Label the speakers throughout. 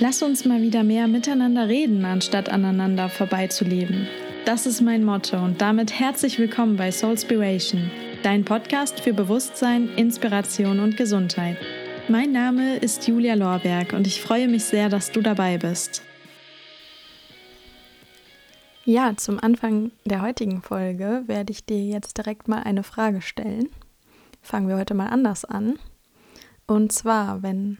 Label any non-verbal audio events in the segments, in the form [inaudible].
Speaker 1: Lass uns mal wieder mehr miteinander reden, anstatt aneinander vorbeizuleben. Das ist mein Motto und damit herzlich willkommen bei Soulspiration, dein Podcast für Bewusstsein, Inspiration und Gesundheit. Mein Name ist Julia Lorberg und ich freue mich sehr, dass du dabei bist. Ja, zum Anfang der heutigen Folge werde ich dir jetzt direkt mal eine Frage stellen. Fangen wir heute mal anders an. Und zwar, wenn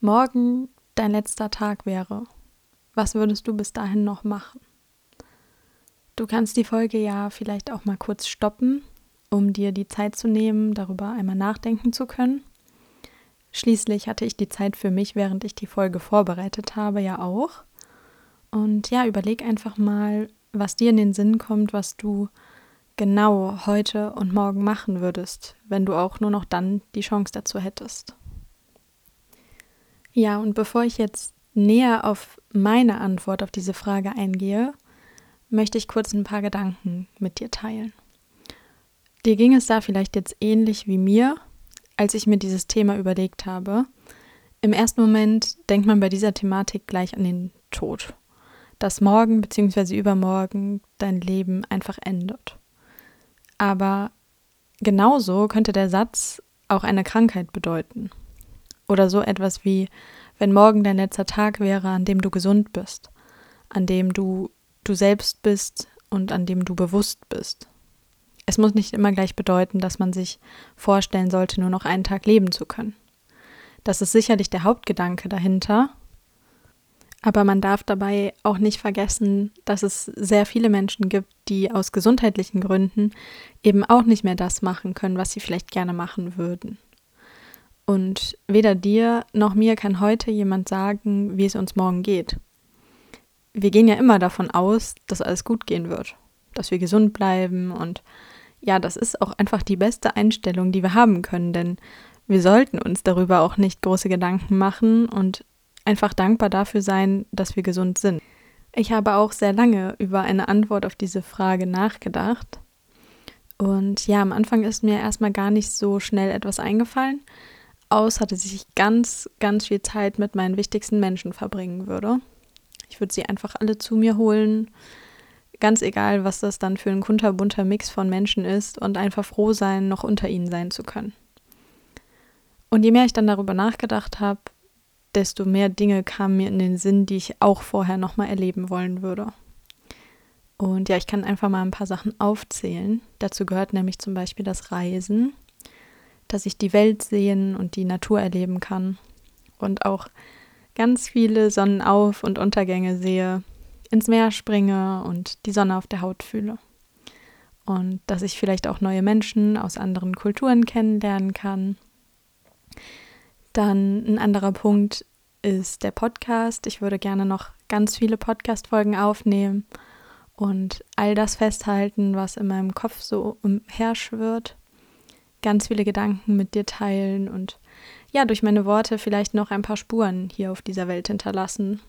Speaker 1: morgen dein letzter Tag wäre, was würdest du bis dahin noch machen? Du kannst die Folge ja vielleicht auch mal kurz stoppen, um dir die Zeit zu nehmen, darüber einmal nachdenken zu können. Schließlich hatte ich die Zeit für mich, während ich die Folge vorbereitet habe, ja auch. Und ja, überleg einfach mal, was dir in den Sinn kommt, was du genau heute und morgen machen würdest, wenn du auch nur noch dann die Chance dazu hättest. Ja, und bevor ich jetzt näher auf meine Antwort auf diese Frage eingehe, möchte ich kurz ein paar Gedanken mit dir teilen. Dir ging es da vielleicht jetzt ähnlich wie mir, als ich mir dieses Thema überlegt habe. Im ersten Moment denkt man bei dieser Thematik gleich an den Tod, dass morgen bzw. übermorgen dein Leben einfach endet. Aber genauso könnte der Satz auch eine Krankheit bedeuten. Oder so etwas wie, wenn morgen dein letzter Tag wäre, an dem du gesund bist, an dem du du selbst bist und an dem du bewusst bist. Es muss nicht immer gleich bedeuten, dass man sich vorstellen sollte, nur noch einen Tag leben zu können. Das ist sicherlich der Hauptgedanke dahinter. Aber man darf dabei auch nicht vergessen, dass es sehr viele Menschen gibt, die aus gesundheitlichen Gründen eben auch nicht mehr das machen können, was sie vielleicht gerne machen würden. Und weder dir noch mir kann heute jemand sagen, wie es uns morgen geht. Wir gehen ja immer davon aus, dass alles gut gehen wird, dass wir gesund bleiben und ja, das ist auch einfach die beste Einstellung, die wir haben können, denn wir sollten uns darüber auch nicht große Gedanken machen und einfach dankbar dafür sein, dass wir gesund sind. Ich habe auch sehr lange über eine Antwort auf diese Frage nachgedacht. Und ja, am Anfang ist mir erstmal gar nicht so schnell etwas eingefallen außer dass ich ganz, ganz viel Zeit mit meinen wichtigsten Menschen verbringen würde. Ich würde sie einfach alle zu mir holen, ganz egal, was das dann für ein kunterbunter Mix von Menschen ist und einfach froh sein, noch unter ihnen sein zu können. Und je mehr ich dann darüber nachgedacht habe, desto mehr Dinge kamen mir in den Sinn, die ich auch vorher nochmal erleben wollen würde. Und ja, ich kann einfach mal ein paar Sachen aufzählen. Dazu gehört nämlich zum Beispiel das Reisen, dass ich die Welt sehen und die Natur erleben kann und auch ganz viele Sonnenauf- und Untergänge sehe, ins Meer springe und die Sonne auf der Haut fühle. Und dass ich vielleicht auch neue Menschen aus anderen Kulturen kennenlernen kann. Dann ein anderer Punkt ist der Podcast. Ich würde gerne noch ganz viele Podcast-Folgen aufnehmen und all das festhalten, was in meinem Kopf so umherschwirrt ganz viele Gedanken mit dir teilen und ja, durch meine Worte vielleicht noch ein paar Spuren hier auf dieser Welt hinterlassen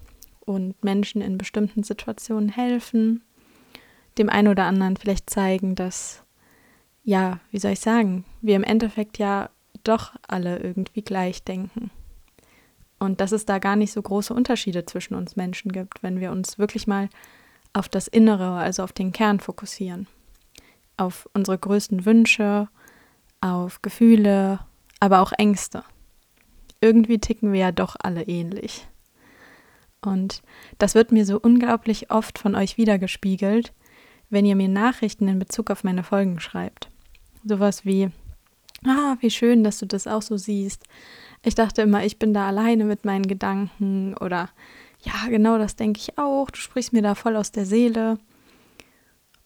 Speaker 1: und Menschen in bestimmten Situationen helfen, dem einen oder anderen vielleicht zeigen, dass, ja, wie soll ich sagen, wir im Endeffekt ja doch alle irgendwie gleich denken. Und dass es da gar nicht so große Unterschiede zwischen uns Menschen gibt, wenn wir uns wirklich mal auf das Innere, also auf den Kern fokussieren. Auf unsere größten Wünsche, auf Gefühle, aber auch Ängste. Irgendwie ticken wir ja doch alle ähnlich. Und das wird mir so unglaublich oft von euch wiedergespiegelt, wenn ihr mir Nachrichten in Bezug auf meine Folgen schreibt. Sowas wie, ah, wie schön, dass du das auch so siehst. Ich dachte immer, ich bin da alleine mit meinen Gedanken oder ja, genau das denke ich auch. Du sprichst mir da voll aus der Seele.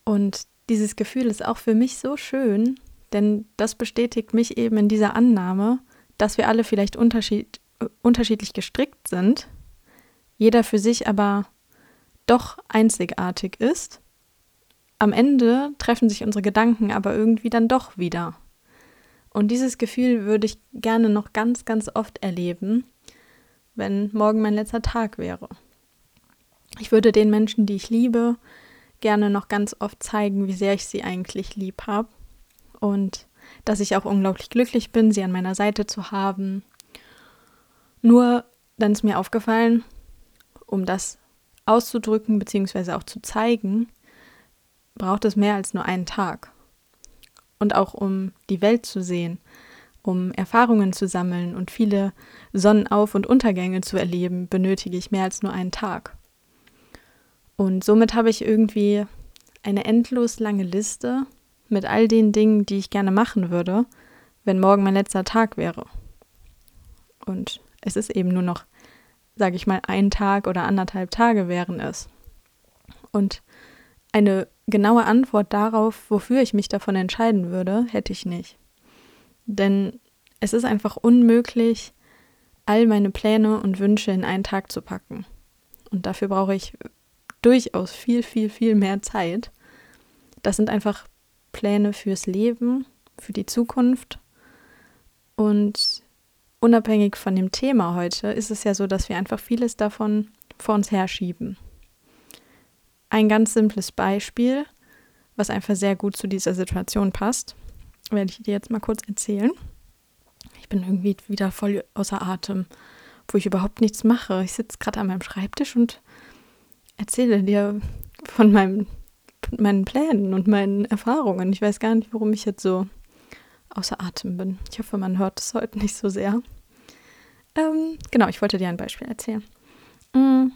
Speaker 1: Und dieses Gefühl ist auch für mich so schön, denn das bestätigt mich eben in dieser Annahme, dass wir alle vielleicht unterschied unterschiedlich gestrickt sind, jeder für sich aber doch einzigartig ist. Am Ende treffen sich unsere Gedanken aber irgendwie dann doch wieder. Und dieses Gefühl würde ich gerne noch ganz, ganz oft erleben, wenn morgen mein letzter Tag wäre. Ich würde den Menschen, die ich liebe, gerne noch ganz oft zeigen, wie sehr ich sie eigentlich lieb habe und dass ich auch unglaublich glücklich bin, sie an meiner Seite zu haben. Nur dann ist mir aufgefallen, um das auszudrücken bzw. auch zu zeigen, braucht es mehr als nur einen Tag. Und auch um die Welt zu sehen, um Erfahrungen zu sammeln und viele Sonnenauf- und Untergänge zu erleben, benötige ich mehr als nur einen Tag. Und somit habe ich irgendwie eine endlos lange Liste mit all den Dingen, die ich gerne machen würde, wenn morgen mein letzter Tag wäre. Und es ist eben nur noch, sage ich mal, ein Tag oder anderthalb Tage wären es. Und eine genaue Antwort darauf, wofür ich mich davon entscheiden würde, hätte ich nicht. Denn es ist einfach unmöglich, all meine Pläne und Wünsche in einen Tag zu packen. Und dafür brauche ich durchaus viel, viel, viel mehr Zeit. Das sind einfach Pläne fürs Leben, für die Zukunft. Und unabhängig von dem Thema heute ist es ja so, dass wir einfach vieles davon vor uns herschieben. Ein ganz simples Beispiel, was einfach sehr gut zu dieser Situation passt, werde ich dir jetzt mal kurz erzählen. Ich bin irgendwie wieder voll außer Atem, wo ich überhaupt nichts mache. Ich sitze gerade an meinem Schreibtisch und erzähle dir von meinem, meinen Plänen und meinen Erfahrungen. Ich weiß gar nicht, warum ich jetzt so außer Atem bin. Ich hoffe, man hört es heute nicht so sehr. Ähm, genau, ich wollte dir ein Beispiel erzählen. Mm,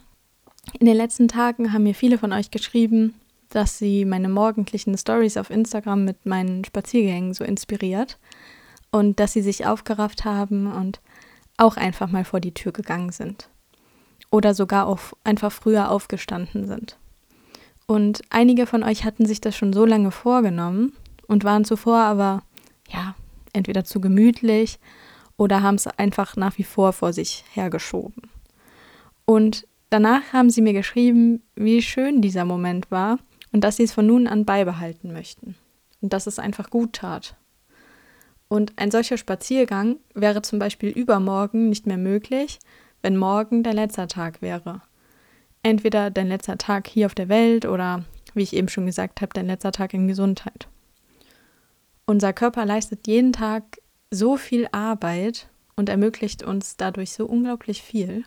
Speaker 1: in den letzten Tagen haben mir viele von euch geschrieben, dass sie meine morgendlichen Stories auf Instagram mit meinen Spaziergängen so inspiriert und dass sie sich aufgerafft haben und auch einfach mal vor die Tür gegangen sind. Oder sogar auch einfach früher aufgestanden sind. Und einige von euch hatten sich das schon so lange vorgenommen und waren zuvor aber, ja, entweder zu gemütlich oder haben es einfach nach wie vor vor sich hergeschoben. Und danach haben sie mir geschrieben, wie schön dieser Moment war und dass sie es von nun an beibehalten möchten und dass es einfach gut tat. Und ein solcher Spaziergang wäre zum Beispiel übermorgen nicht mehr möglich, wenn morgen dein letzter Tag wäre. Entweder dein letzter Tag hier auf der Welt oder, wie ich eben schon gesagt habe, dein letzter Tag in Gesundheit. Unser Körper leistet jeden Tag so viel Arbeit und ermöglicht uns dadurch so unglaublich viel.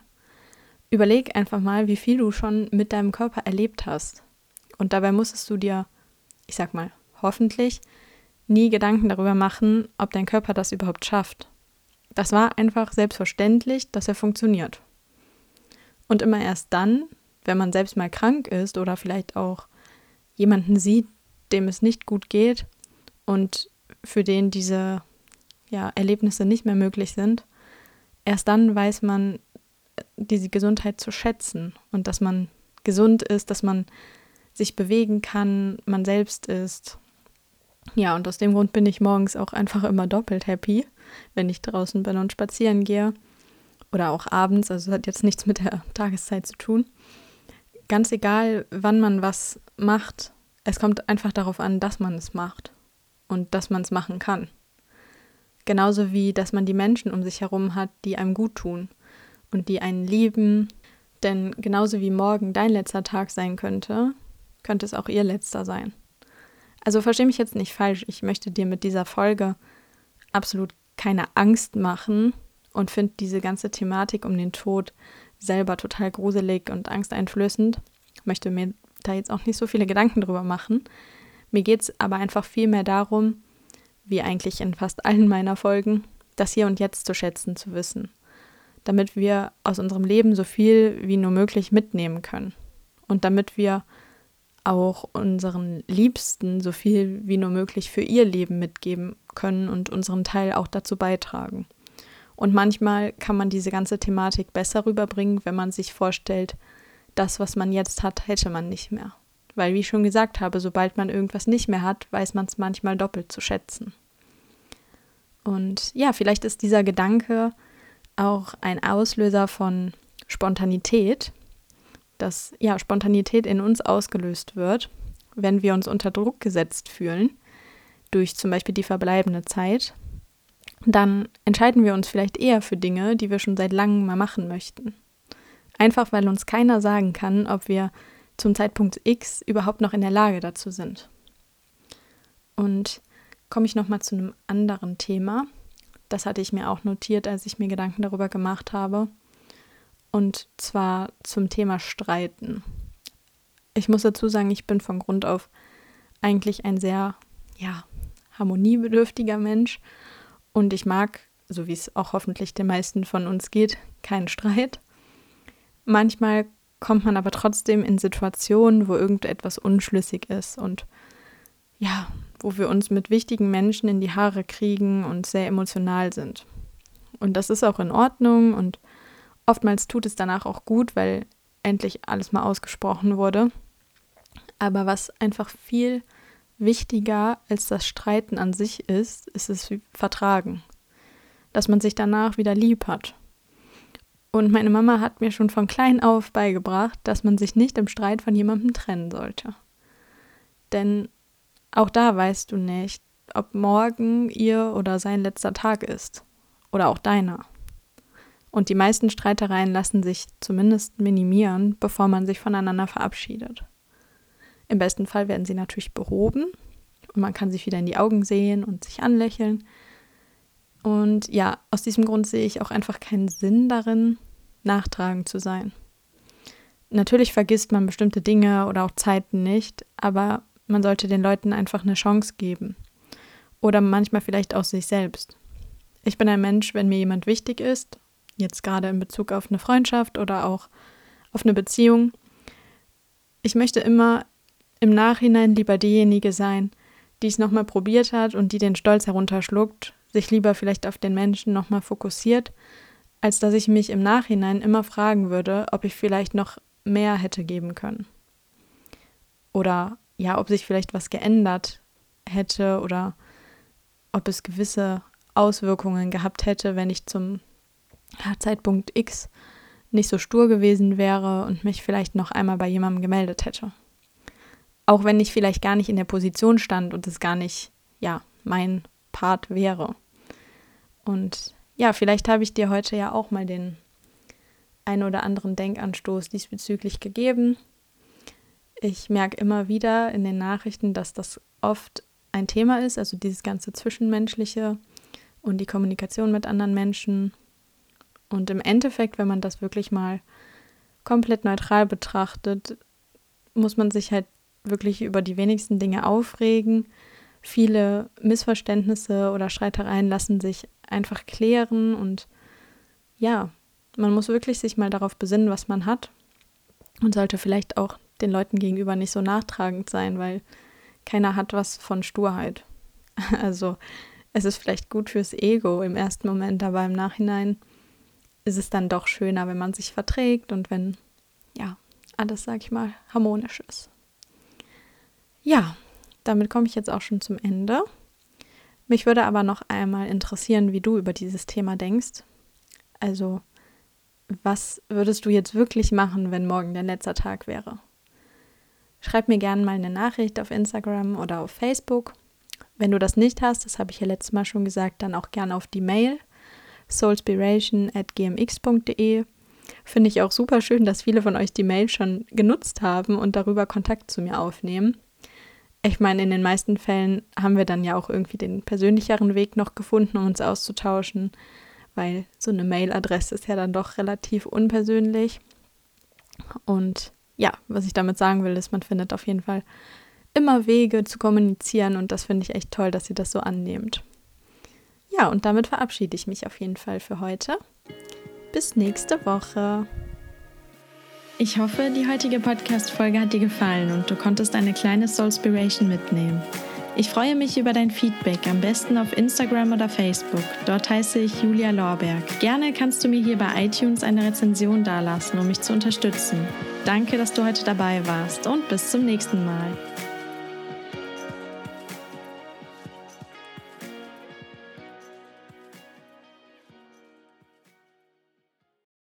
Speaker 1: Überleg einfach mal, wie viel du schon mit deinem Körper erlebt hast. Und dabei musstest du dir, ich sag mal, hoffentlich nie Gedanken darüber machen, ob dein Körper das überhaupt schafft. Das war einfach selbstverständlich, dass er funktioniert. Und immer erst dann, wenn man selbst mal krank ist oder vielleicht auch jemanden sieht, dem es nicht gut geht und für den diese ja, Erlebnisse nicht mehr möglich sind, erst dann weiß man diese Gesundheit zu schätzen und dass man gesund ist, dass man sich bewegen kann, man selbst ist. Ja, und aus dem Grund bin ich morgens auch einfach immer doppelt happy, wenn ich draußen bin und spazieren gehe. Oder auch abends, also hat jetzt nichts mit der Tageszeit zu tun. Ganz egal, wann man was macht, es kommt einfach darauf an, dass man es macht und dass man es machen kann. Genauso wie, dass man die Menschen um sich herum hat, die einem gut tun und die einen lieben. Denn genauso wie morgen dein letzter Tag sein könnte, könnte es auch ihr letzter sein. Also verstehe mich jetzt nicht falsch, ich möchte dir mit dieser Folge absolut keine Angst machen und finde diese ganze Thematik um den Tod selber total gruselig und angsteinflößend. Möchte mir da jetzt auch nicht so viele Gedanken drüber machen. Mir geht es aber einfach viel mehr darum, wie eigentlich in fast allen meiner Folgen, das Hier und Jetzt zu schätzen zu wissen, damit wir aus unserem Leben so viel wie nur möglich mitnehmen können und damit wir auch unseren Liebsten so viel wie nur möglich für ihr Leben mitgeben können und unseren Teil auch dazu beitragen. Und manchmal kann man diese ganze Thematik besser rüberbringen, wenn man sich vorstellt, das, was man jetzt hat, hätte man nicht mehr. Weil, wie ich schon gesagt habe, sobald man irgendwas nicht mehr hat, weiß man es manchmal doppelt zu schätzen. Und ja, vielleicht ist dieser Gedanke auch ein Auslöser von Spontanität, dass ja Spontanität in uns ausgelöst wird, wenn wir uns unter Druck gesetzt fühlen, durch zum Beispiel die verbleibende Zeit, dann entscheiden wir uns vielleicht eher für Dinge, die wir schon seit langem mal machen möchten. Einfach weil uns keiner sagen kann, ob wir zum Zeitpunkt X überhaupt noch in der Lage dazu sind. Und komme ich nochmal zu einem anderen Thema. Das hatte ich mir auch notiert, als ich mir Gedanken darüber gemacht habe. Und zwar zum Thema Streiten. Ich muss dazu sagen, ich bin von Grund auf eigentlich ein sehr, ja, harmoniebedürftiger Mensch. Und ich mag, so wie es auch hoffentlich den meisten von uns geht, keinen Streit. Manchmal kommt man aber trotzdem in Situationen, wo irgendetwas unschlüssig ist und ja, wo wir uns mit wichtigen Menschen in die Haare kriegen und sehr emotional sind. Und das ist auch in Ordnung und oftmals tut es danach auch gut, weil endlich alles mal ausgesprochen wurde. Aber was einfach viel wichtiger als das Streiten an sich ist, ist es Vertragen. Dass man sich danach wieder lieb hat. Und meine Mama hat mir schon von klein auf beigebracht, dass man sich nicht im Streit von jemandem trennen sollte. Denn auch da weißt du nicht, ob morgen ihr oder sein letzter Tag ist. Oder auch deiner. Und die meisten Streitereien lassen sich zumindest minimieren, bevor man sich voneinander verabschiedet. Im besten Fall werden sie natürlich behoben und man kann sich wieder in die Augen sehen und sich anlächeln. Und ja, aus diesem Grund sehe ich auch einfach keinen Sinn darin, nachtragend zu sein. Natürlich vergisst man bestimmte Dinge oder auch Zeiten nicht, aber man sollte den Leuten einfach eine Chance geben. Oder manchmal vielleicht auch sich selbst. Ich bin ein Mensch, wenn mir jemand wichtig ist, jetzt gerade in Bezug auf eine Freundschaft oder auch auf eine Beziehung, ich möchte immer im Nachhinein lieber diejenige sein, die es nochmal probiert hat und die den Stolz herunterschluckt, sich lieber vielleicht auf den Menschen nochmal fokussiert, als dass ich mich im Nachhinein immer fragen würde, ob ich vielleicht noch mehr hätte geben können. Oder ja, ob sich vielleicht was geändert hätte oder ob es gewisse Auswirkungen gehabt hätte, wenn ich zum Zeitpunkt X nicht so stur gewesen wäre und mich vielleicht noch einmal bei jemandem gemeldet hätte. Auch wenn ich vielleicht gar nicht in der Position stand und es gar nicht, ja, mein Part wäre. Und ja, vielleicht habe ich dir heute ja auch mal den ein oder anderen Denkanstoß diesbezüglich gegeben. Ich merke immer wieder in den Nachrichten, dass das oft ein Thema ist, also dieses ganze Zwischenmenschliche und die Kommunikation mit anderen Menschen. Und im Endeffekt, wenn man das wirklich mal komplett neutral betrachtet, muss man sich halt wirklich über die wenigsten Dinge aufregen. Viele Missverständnisse oder Streitereien lassen sich einfach klären und ja, man muss wirklich sich mal darauf besinnen, was man hat und sollte vielleicht auch den Leuten gegenüber nicht so nachtragend sein, weil keiner hat was von Sturheit. [laughs] Also es ist vielleicht gut fürs Ego im ersten Moment, aber im Nachhinein ist es dann doch schöner, wenn man sich verträgt und wenn, ja, alles, sag ich mal, harmonisch ist. Ja, damit komme ich jetzt auch schon zum Ende. Mich würde aber noch einmal interessieren, wie du über dieses Thema denkst. Also, was würdest du jetzt wirklich machen, wenn morgen dein letzter Tag wäre? Schreib mir gerne mal eine Nachricht auf Instagram oder auf Facebook. Wenn du das nicht hast, das habe ich ja letztes Mal schon gesagt, dann auch gerne auf die Mail soulspiration.gmx.de. Finde ich auch super schön, dass viele von euch die Mail schon genutzt haben und darüber Kontakt zu mir aufnehmen. Ich meine, in den meisten Fällen haben wir dann ja auch irgendwie den persönlicheren Weg noch gefunden, um uns auszutauschen, weil so eine Mailadresse ist ja dann doch relativ unpersönlich. Und ja, was ich damit sagen will, ist, man findet auf jeden Fall immer Wege zu kommunizieren und das finde ich echt toll, dass ihr das so annehmt. Ja, und damit verabschiede ich mich auf jeden Fall für heute. Bis nächste Woche. Ich hoffe, die heutige Podcast-Folge hat dir gefallen und du konntest eine kleine Soulspiration mitnehmen. Ich freue mich über dein Feedback, am besten auf Instagram oder Facebook. Dort heiße ich Julia Lorberg. Gerne kannst du mir hier bei iTunes eine Rezension dalassen, um mich zu unterstützen. Danke, dass du heute dabei warst und bis zum nächsten Mal.